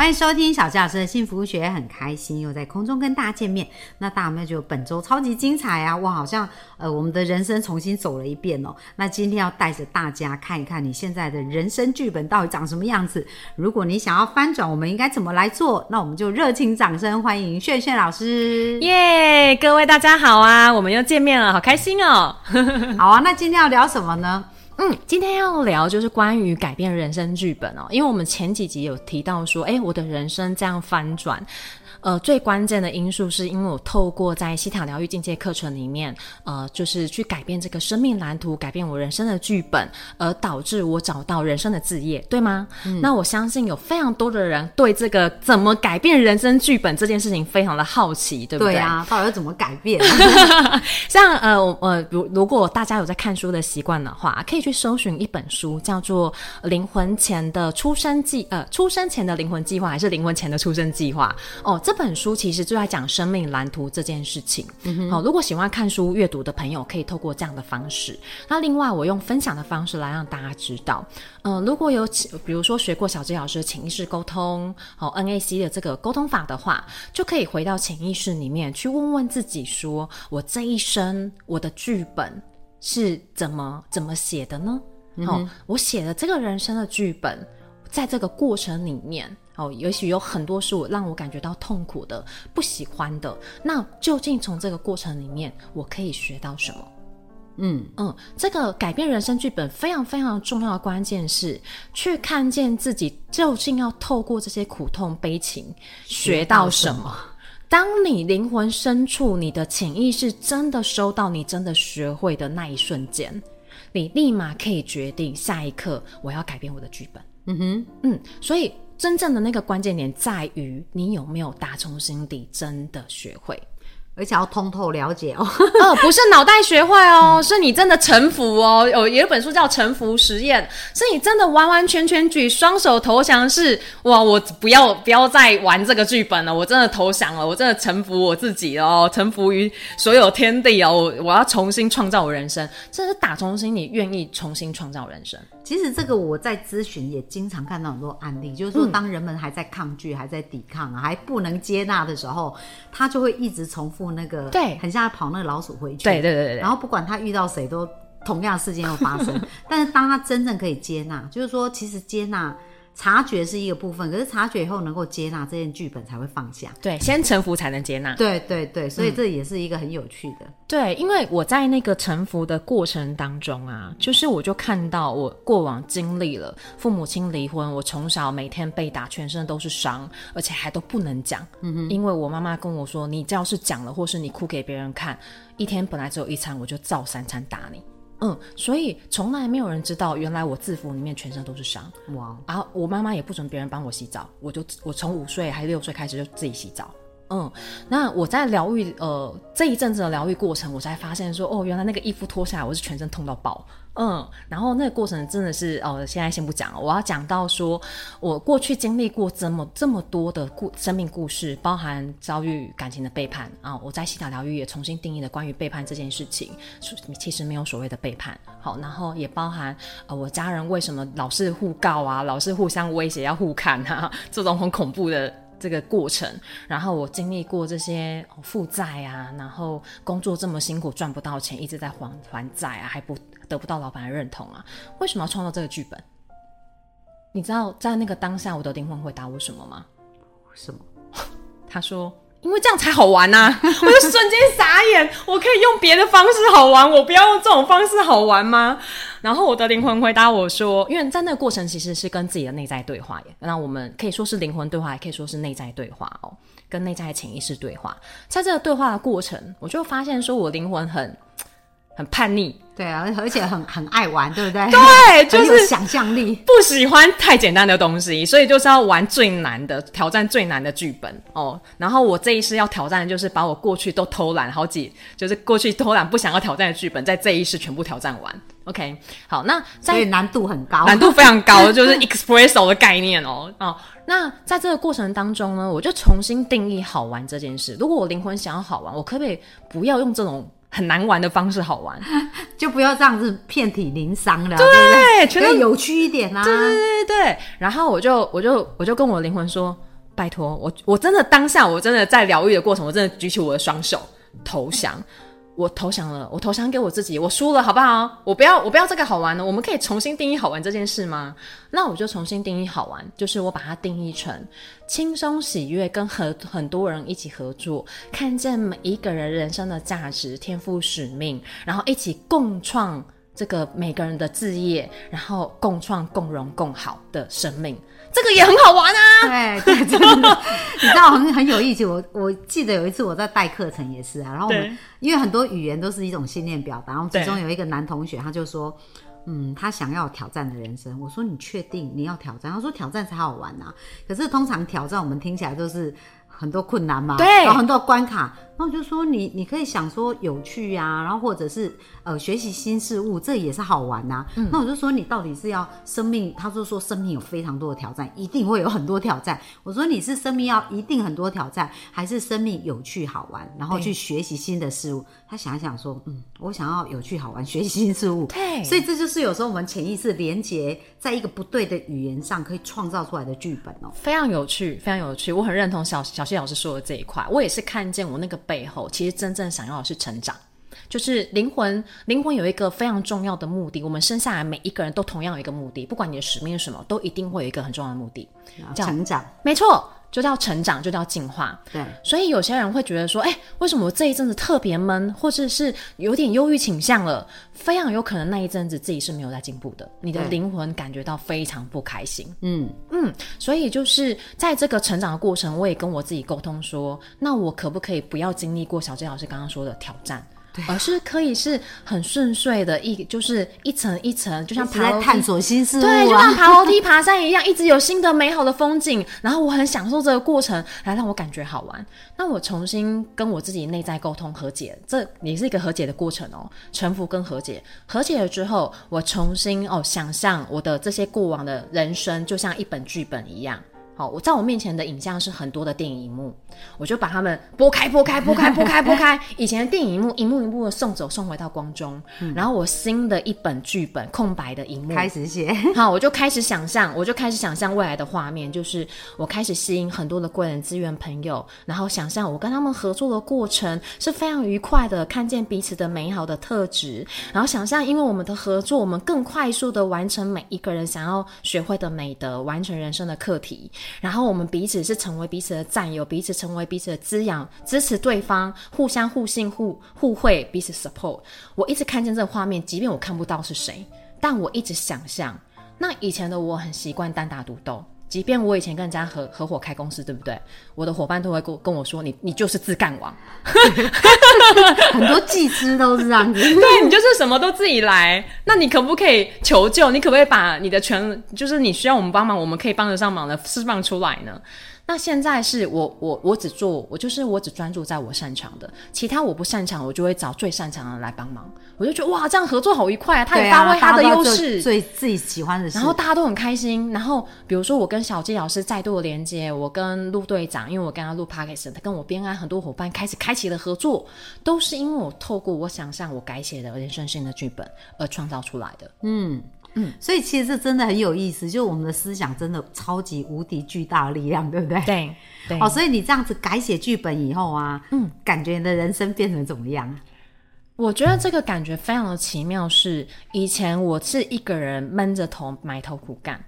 欢迎收听小纪老师的幸福学，很开心又在空中跟大家见面。那大家有没有觉得本周超级精彩啊？哇，好像呃我们的人生重新走了一遍哦。那今天要带着大家看一看你现在的人生剧本到底长什么样子。如果你想要翻转，我们应该怎么来做？那我们就热情掌声欢迎炫炫老师。耶，各位大家好啊，我们又见面了，好开心哦。好啊，那今天要聊什么呢？嗯，今天要聊就是关于改变人生剧本哦，因为我们前几集有提到说，哎，我的人生这样翻转。呃，最关键的因素是因为我透过在西塔疗愈境界课程里面，呃，就是去改变这个生命蓝图，改变我人生的剧本，而导致我找到人生的置业，对吗？嗯那我相信有非常多的人对这个怎么改变人生剧本这件事情非常的好奇，对不对？对啊，到底要怎么改变？像呃呃，如如果大家有在看书的习惯的话，可以去搜寻一本书，叫做《灵魂前的出生计》呃，出生前的灵魂计划，还是灵魂前的出生计划？哦。这本书其实就在讲生命蓝图这件事情。好，如果喜欢看书阅读的朋友，可以透过这样的方式。那另外，我用分享的方式来让大家知道。嗯，如果有比如说学过小杰老师的潜意识沟通，好 NAC 的这个沟通法的话，就可以回到潜意识里面去问问自己：说我这一生我的剧本是怎么怎么写的呢？好，我写的这个人生的剧本，在这个过程里面。哦，也许有很多是我让我感觉到痛苦的、不喜欢的。那究竟从这个过程里面，我可以学到什么？嗯嗯，这个改变人生剧本非常非常重要的关键是去看见自己究竟要透过这些苦痛悲情学到什么。当你灵魂深处、你的潜意识真的收到你真的学会的那一瞬间，你立马可以决定下一刻我要改变我的剧本。嗯哼，嗯，所以。真正的那个关键点在于你有没有打从心底真的学会。而且要通透了解哦，哦，不是脑袋学坏哦，是你真的臣服哦。有有一本书叫《臣服实验》，是你真的完完全全举双手投降，是哇，我不要不要再玩这个剧本了，我真的投降了，我真的臣服我自己哦，臣服于所有天地哦，我我要重新创造我人生，这是打从心里愿意重新创造人生。其实这个我在咨询也经常看到很多案例，就是说当人们还在抗拒、还在抵抗、还不能接纳的时候，他就会一直重复。那个对，很像跑那个老鼠回去，对对对对。然后不管他遇到谁，都同样的事件又发生。但是当他真正可以接纳，就是说，其实接纳。察觉是一个部分，可是察觉以后能够接纳这件剧本才会放下。对，先臣服才能接纳。对对对，所以这也是一个很有趣的。对，因为我在那个臣服的过程当中啊，就是我就看到我过往经历了父母亲离婚，我从小每天被打，全身都是伤，而且还都不能讲。嗯哼，因为我妈妈跟我说，你要是讲了，或是你哭给别人看，一天本来只有一餐，我就照三餐打你。嗯，所以从来没有人知道，原来我制服里面全身都是伤。哇！然后我妈妈也不准别人帮我洗澡，我就我从五岁还是六岁开始就自己洗澡。嗯，那我在疗愈呃这一阵子的疗愈过程，我才发现说，哦，原来那个衣服脱下来，我是全身痛到爆。嗯，然后那个过程真的是哦，现在先不讲了，我要讲到说，我过去经历过这么这么多的故生命故事，包含遭遇感情的背叛啊，我在西塔疗愈也重新定义了关于背叛这件事情，其实没有所谓的背叛。好，然后也包含呃，我家人为什么老是互告啊，老是互相威胁要互砍啊，这种很恐怖的这个过程。然后我经历过这些负债啊，然后工作这么辛苦赚不到钱，一直在还还债啊，还不。得不到老板的认同啊？为什么要创造这个剧本？你知道在那个当下，我的灵魂回答我什么吗？什么？他说：“因为这样才好玩呐！” 我就瞬间傻眼。我可以用别的方式好玩，我不要用这种方式好玩吗？然后我的灵魂回答我说：“因为在那个过程其实是跟自己的内在对话耶。那我们可以说是灵魂对话，也可以说是内在对话哦，跟内在的潜意识对话。在这个对话的过程，我就发现说我灵魂很。”很叛逆，对啊，而且很很爱玩，对不对？对，就是想象力，不喜欢太简单的东西，所以就是要玩最难的，挑战最难的剧本哦。然后我这一世要挑战的就是把我过去都偷懒好几，就是过去偷懒不想要挑战的剧本，在这一世全部挑战完。OK，好，那所以在难度很高。难度非常高，就是 expresso 的概念哦。哦，那在这个过程当中呢，我就重新定义好玩这件事。如果我灵魂想要好玩，我可不可以不要用这种很难玩的方式好玩？就不要这样子遍体鳞伤了，对不对？对，全都有趣一点啊。对对对，然后我就我就我就跟我灵魂说，拜托我我真的当下我真的在疗愈的过程，我真的举起我的双手投降。我投降了，我投降给我自己，我输了，好不好？我不要，我不要这个好玩了。我们可以重新定义好玩这件事吗？那我就重新定义好玩，就是我把它定义成轻松喜悦，跟很很多人一起合作，看见每一个人人生的价值、天赋、使命，然后一起共创这个每个人的事业，然后共创、共荣、共好的生命，这个也很好玩啊！对对，真的，你知道很很有意思。我我记得有一次我在带课程也是啊，然后我们因为很多语言都是一种信念表达，然后其中有一个男同学他就说。嗯，他想要挑战的人生。我说你确定你要挑战？他说挑战才好玩啊。可是通常挑战我们听起来都是很多困难嘛，对然后很多关卡。然后我就说你你可以想说有趣啊，然后或者是呃学习新事物，这也是好玩呐、嗯那我就说你到底是要生命？他就说生命有非常多的挑战，一定会有很多挑战。我说你是生命要一定很多挑战，还是生命有趣好玩，然后去学习新的事物？他想一想说，嗯，我想要有趣好玩，学习新事物。对所以这就是有时候我们潜意识连接在一个不对的语言上可以创造出来的剧本哦。非常有趣，非常有趣。我很认同小小谢老师说的这一块，我也是看见我那个背后，其实真正想要的是成长。就是灵魂，灵魂有一个非常重要的目的。我们生下来每一个人都同样有一个目的，不管你的使命是什么，都一定会有一个很重要的目的。叫成长，没错，就叫成长，就叫进化。对，所以有些人会觉得说，哎、为什么我这一阵子特别闷，或者是有点忧郁倾向了？非常有可能那一阵子自己是没有在进步的，你的灵魂感觉到非常不开心。嗯嗯，所以就是在这个成长的过程，我也跟我自己沟通说，那我可不可以不要经历过小郑老师刚刚说的挑战？而是可以是很顺遂的一，就是一层一层，就像爬楼梯在探索新事物对，就啊像。爬楼梯、爬山一样，一直有新的美好的风景，然后我很享受这个过程，来让我感觉好玩。那我重新跟我自己内在沟通和解，这也是一个和解的过程哦，臣服跟和解。和解了之后，我重新哦想象我的这些过往的人生，就像一本剧本一样。好，我在我面前的影像是很多的电影荧幕，我就把它们拨开、拨开、拨开、拨开、拨开。以前的电影荧幕，一幕一幕的送走，送回到光中。然后我新的一本剧本，空白的荧幕，开始写，好，我就开始想象，我就开始想象未来的画面，就是我开始吸引很多的贵人资源朋友，然后想象我跟他们合作的过程是非常愉快的，看见彼此的美好的特质，然后想象因为我们的合作，我们更快速的完成每一个人想要学会的美德，完成人生的课题，然后我们彼此是成为彼此的战友，彼此成为彼此的滋养，支持对方，互相互信互互惠，彼此 support。我一直看见这个画面，即便我看不到是谁，但我一直想象。那以前的我很习惯单打独斗，即便我以前跟人家合合伙开公司，对不对？我的伙伴都会跟跟我说：“你你就是自干王，很多技师都是这样子。对你就是什么都自己来。那你可不可以求救？你可不可以把你的权，就是你需要我们帮忙，我们可以帮得上忙的释放出来呢？”那现在是我我我只做，我就是我只专注在我擅长的，其他我不擅长，我就会找最擅长的人来帮忙。我就觉得哇，这样合作好愉快啊！他发啊，挥他的优势，最自己喜欢的事。然后大家都很开心。然后比如说我跟小纪老师再度的连接，我跟陆队长，因为我跟他录 podcast，他跟我边安很多伙伴开始开启了合作，都是因为我透过我想象我改写的人生性的剧本而创造出来的。所以其实这真的很有意思，就我们的思想真的超级无敌巨大的力量，对不对？对对哦，所以你这样子改写剧本以后啊，嗯，感觉你的人生变成怎么样？我觉得这个感觉非常的奇妙是，以前我是一个人闷着头埋头苦干。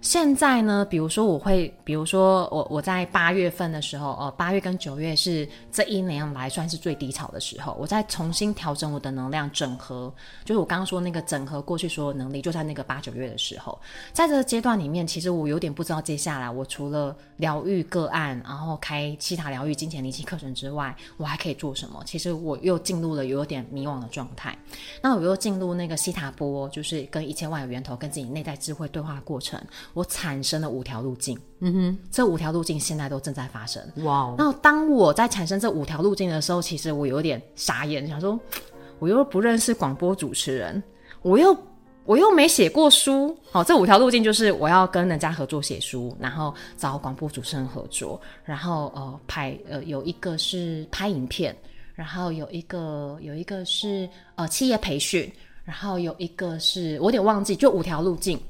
现在呢，比如说我会，比如说我我在八月份的时候，呃，八月跟九月是这一年来算是最低潮的时候，我在重新调整我的能量整合，就是我刚刚说那个整合过去所有能力，就在那个八九月的时候，在这个阶段里面，其实我有点不知道接下来我除了疗愈个案，然后开西塔疗愈、金钱离奇课程之外，我还可以做什么？其实我又进入了有点迷惘的状态。那我又进入那个西塔波，就是跟一千万有源头、跟自己内在智慧对话的过程，我产生了五条路径。嗯哼，这五条路径现在都正在发生。哇哦，那当我在产生这五条路径的时候，其实我有点傻眼，想说，我又不认识广播主持人，我又我又没写过书，好，这五条路径就是我要跟人家合作写书，然后找广播主持人合作，然后呃拍呃有一个是拍影片，然后有一个有一个是呃企业培训，然后有一个是我有点忘记，就五条路径。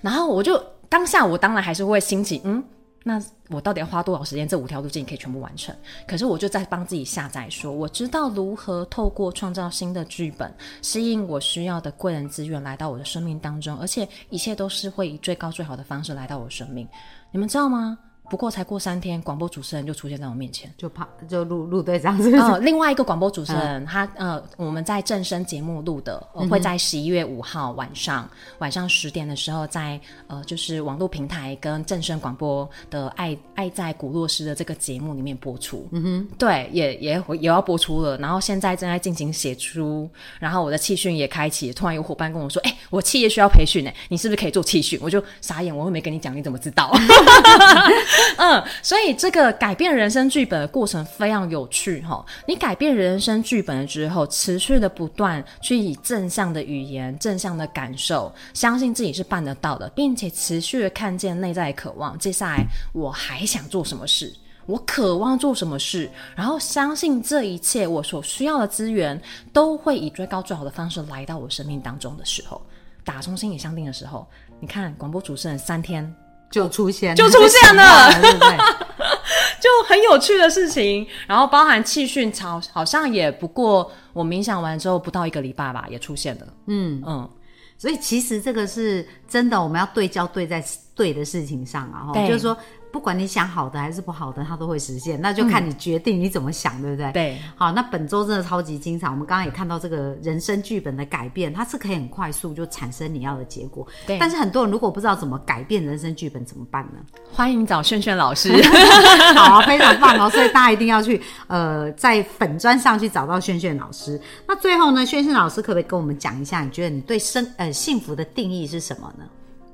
然后我就当下我当然还是会兴起，嗯，那我到底要花多少时间？这五条路径可以全部完成？可是我就在帮自己下载说，我知道如何透过创造新的剧本，吸引我需要的贵人资源来到我的生命当中，而且一切都是会以最高最好的方式来到我生命。你们知道吗？不过才过三天，广播主持人就出现在我面前，就怕就陆陆队长是不是？哦，另外一个广播主持人，他呃，我们在正声节目录的，呃会在十一月五号晚上晚上十点的时候，在呃就是网络平台跟正声广播的《爱爱在古洛斯》的这个节目里面播出。嗯哼，对，也也也要播出了。然后现在正在进行写出，然后我的气训也开启。突然有伙伴跟我说：“哎、我企业需要培训呢，你是不是可以做气训？”我就傻眼，我又没跟你讲，你怎么知道？嗯，所以这个改变人生剧本的过程非常有趣哈。你改变人生剧本了之后，持续的不断去以正向的语言、正向的感受，相信自己是办得到的，并且持续的看见内在渴望。接下来我还想做什么事？我渴望做什么事？然后相信这一切我所需要的资源都会以最高最好的方式来到我生命当中的时候，打从心里相定的时候，你看广播主持人三天就出现就出现了对不对？就很有趣的事情，然后包含气训好好像也不过我冥想完之后不到一个礼拜吧，也出现了。嗯嗯，所以其实这个是真的，我们要对焦对在对的事情上啊，哈，就是说，不管你想好的还是不好的，它都会实现，那就看你决定你怎么想，对不对？。对，好，那本周真的超级精彩。我们刚刚也看到这个人生剧本的改变，它是可以很快速就产生你要的结果。对但是很多人如果不知道怎么改变人生剧本，怎么办呢？欢迎找炫炫老师。好、非常棒哦！所以大家一定要去呃，在粉砖上去找到炫炫老师。那最后呢，炫炫老师可不可以跟我们讲一下，你觉得你对生呃幸福的定义是什么呢？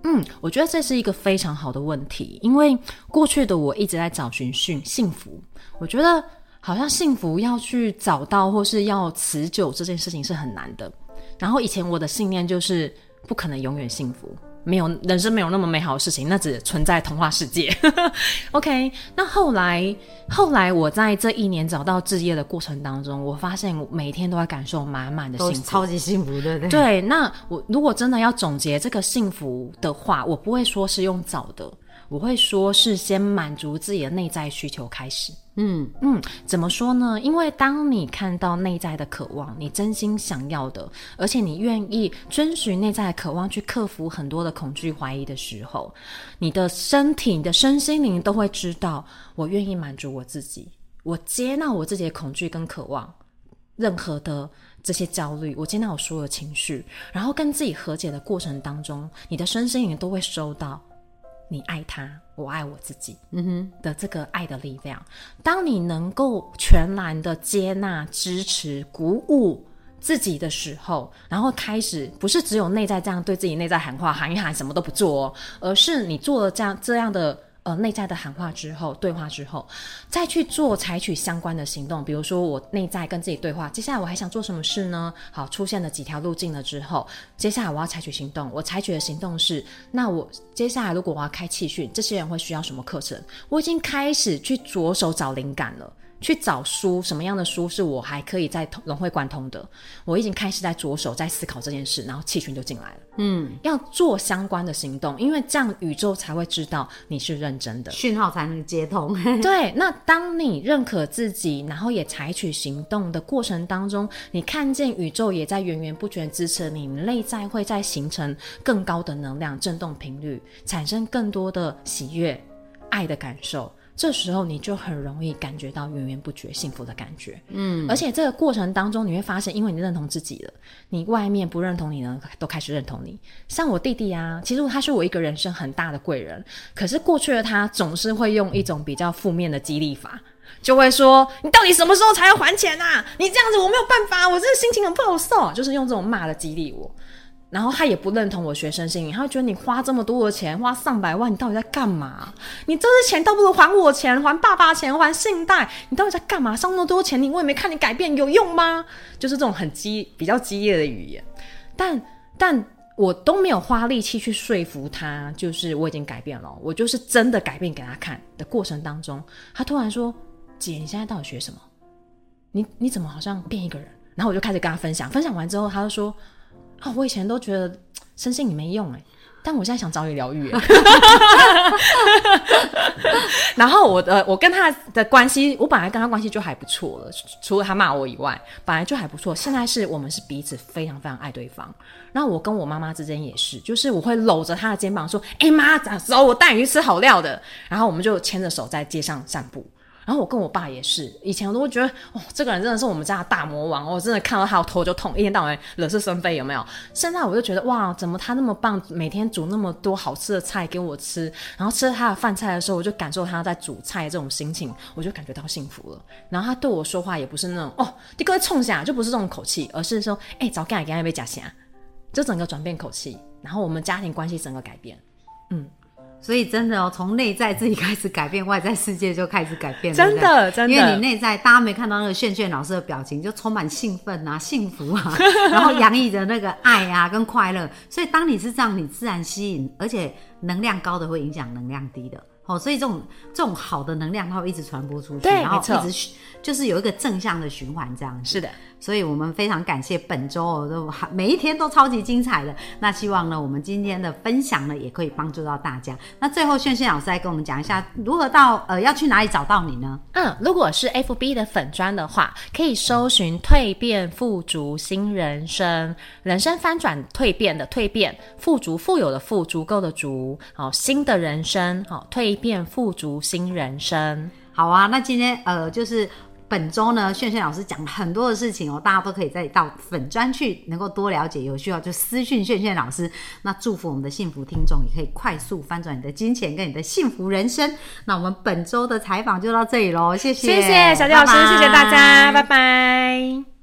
嗯，我觉得这是一个非常好的问题，因为过去的我一直在找寻幸幸福，我觉得好像幸福要去找到或是要持久这件事情是很难的。然后以前我的信念就是不可能永远幸福，没有人生没有那么美好的事情，那只存在童话世界。OK，那后来后来我在这一年找到置业的过程当中，我发现我每天都在感受满满的幸福，超级幸福，对不对？对，那我如果真的要总结这个幸福的话，我不会说是用找的，我会说是先满足自己的内在需求开始。嗯嗯，怎么说呢？因为当你看到内在的渴望，你真心想要的，而且你愿意遵循内在的渴望去克服很多的恐惧、怀疑的时候，你的身体、你的身心灵都会知道，我愿意满足我自己，我接纳我自己的恐惧跟渴望。任何的这些焦虑，我接纳我所有的情绪，然后跟自己和解的过程当中，你的身心灵都会收到你爱他，我爱我自己，嗯哼的这个爱的力量。当你能够全然的接纳、支持、鼓舞自己的时候，然后开始不是只有内在这样对自己内在喊话，喊一喊什么都不做哦，而是你做了这样这样的。呃，内在的喊话之后，对话之后，再去做采取相关的行动。比如说，我内在跟自己对话，接下来我还想做什么事呢？好，出现了几条路径了之后，接下来我要采取行动。我采取的行动是，那我接下来如果我要开气训，这些人会需要什么课程？我已经开始去着手找灵感了。去找书，什么样的书是我还可以在融会贯通的？我已经开始在着手在思考这件事，然后气群就进来了。嗯，要做相关的行动，因为这样宇宙才会知道你是认真的。讯号才能接通。对，那当你认可自己，然后也采取行动的过程当中，你看见宇宙也在源源不绝支持你，你内在会在形成更高的能量振动频率，产生更多的喜悦、爱的感受。这时候你就很容易感觉到源源不绝幸福的感觉，嗯，而且这个过程当中你会发现，因为你认同自己了，你外面不认同你呢，都开始认同你。像我弟弟啊，其实他是我一个人生很大的贵人，可是过去的他总是会用一种比较负面的激励法，就会说你到底什么时候才要还钱啊？你这样子我没有办法，我真的心情很不好受，就是用这种骂的激励我。然后他也不认同我学生心灵，他会觉得你花这么多的钱，花上百万，你到底在干嘛？你这些钱倒不如还我钱，还爸爸钱，还信贷，你到底在干嘛？上那么多钱，你我也没看你改变，有用吗？就是这种很激比较激烈的语言。但但我都没有花力气去说服他，就是我已经改变了，我就是真的改变给他看的过程当中，他突然说：“姐，你现在到底学什么？你你怎么好像变一个人？”然后我就开始跟他分享，分享完之后，他就说：“啊，我以前都觉得生性你没用哎。”但我现在想找你疗愈，然后我的我跟他的关系，我本来跟他关系就还不错了，除了他骂我以外，本来就还不错。现在是我们是彼此非常非常爱对方。然后我跟我妈妈之间也是，就是我会搂着她的肩膀说：“哎妈，走，我带你去吃好料的。”然后我们就牵着手在街上散步。然后我跟我爸也是，以前我都会觉得，哦，这个人真的是我们家的大魔王，我真的看到他我头就痛，一天到晚惹是生非，有没有？现在我就觉得，哇，怎么他那么棒，每天煮那么多好吃的菜给我吃，然后吃他的饭菜的时候，我就感受他在煮菜这种心情，我就感觉到幸福了。然后他对我说话也不是那种，哦，你各位冲下，就不是这种口气，而是说，哎，早干给他一杯假虾，就整个转变口气，然后我们家庭关系整个改变，嗯。所以真的哦，从内在自己开始改变，外在世界就开始改变。真的，真的，因为你内在，大家没看到那个炫炫老师的表情，就充满兴奋啊、幸福啊，然后洋溢着那个爱啊跟快乐。所以当你是这样，你自然吸引，而且能量高的会影响能量低的。哦，所以这种这种好的能量，它会一直传播出去，然后一直就是有一个正向的循环，这样是的。所以我们非常感谢本周哦，都每一天都超级精彩的。那希望呢，我们今天的分享呢，也可以帮助到大家。那最后，炫炫老师来跟我们讲一下，如何到呃要去哪里找到你呢？嗯，如果是 FB 的粉砖的话，可以搜寻“蜕变富足新人生”，人生翻转蜕变的蜕变，富足富有的富，足够的足，好新的人生，好蜕变富足新人生。好啊，那今天呃就是。本周呢，炫炫老师讲很多的事情哦，大家都可以再到粉专去能够多了解，有需要就私讯炫炫老师。那祝福我们的幸福听众也可以快速翻转你的金钱跟你的幸福人生。那我们本周的采访就到这里喽，谢谢，谢谢小杰老师，谢谢大家，拜拜。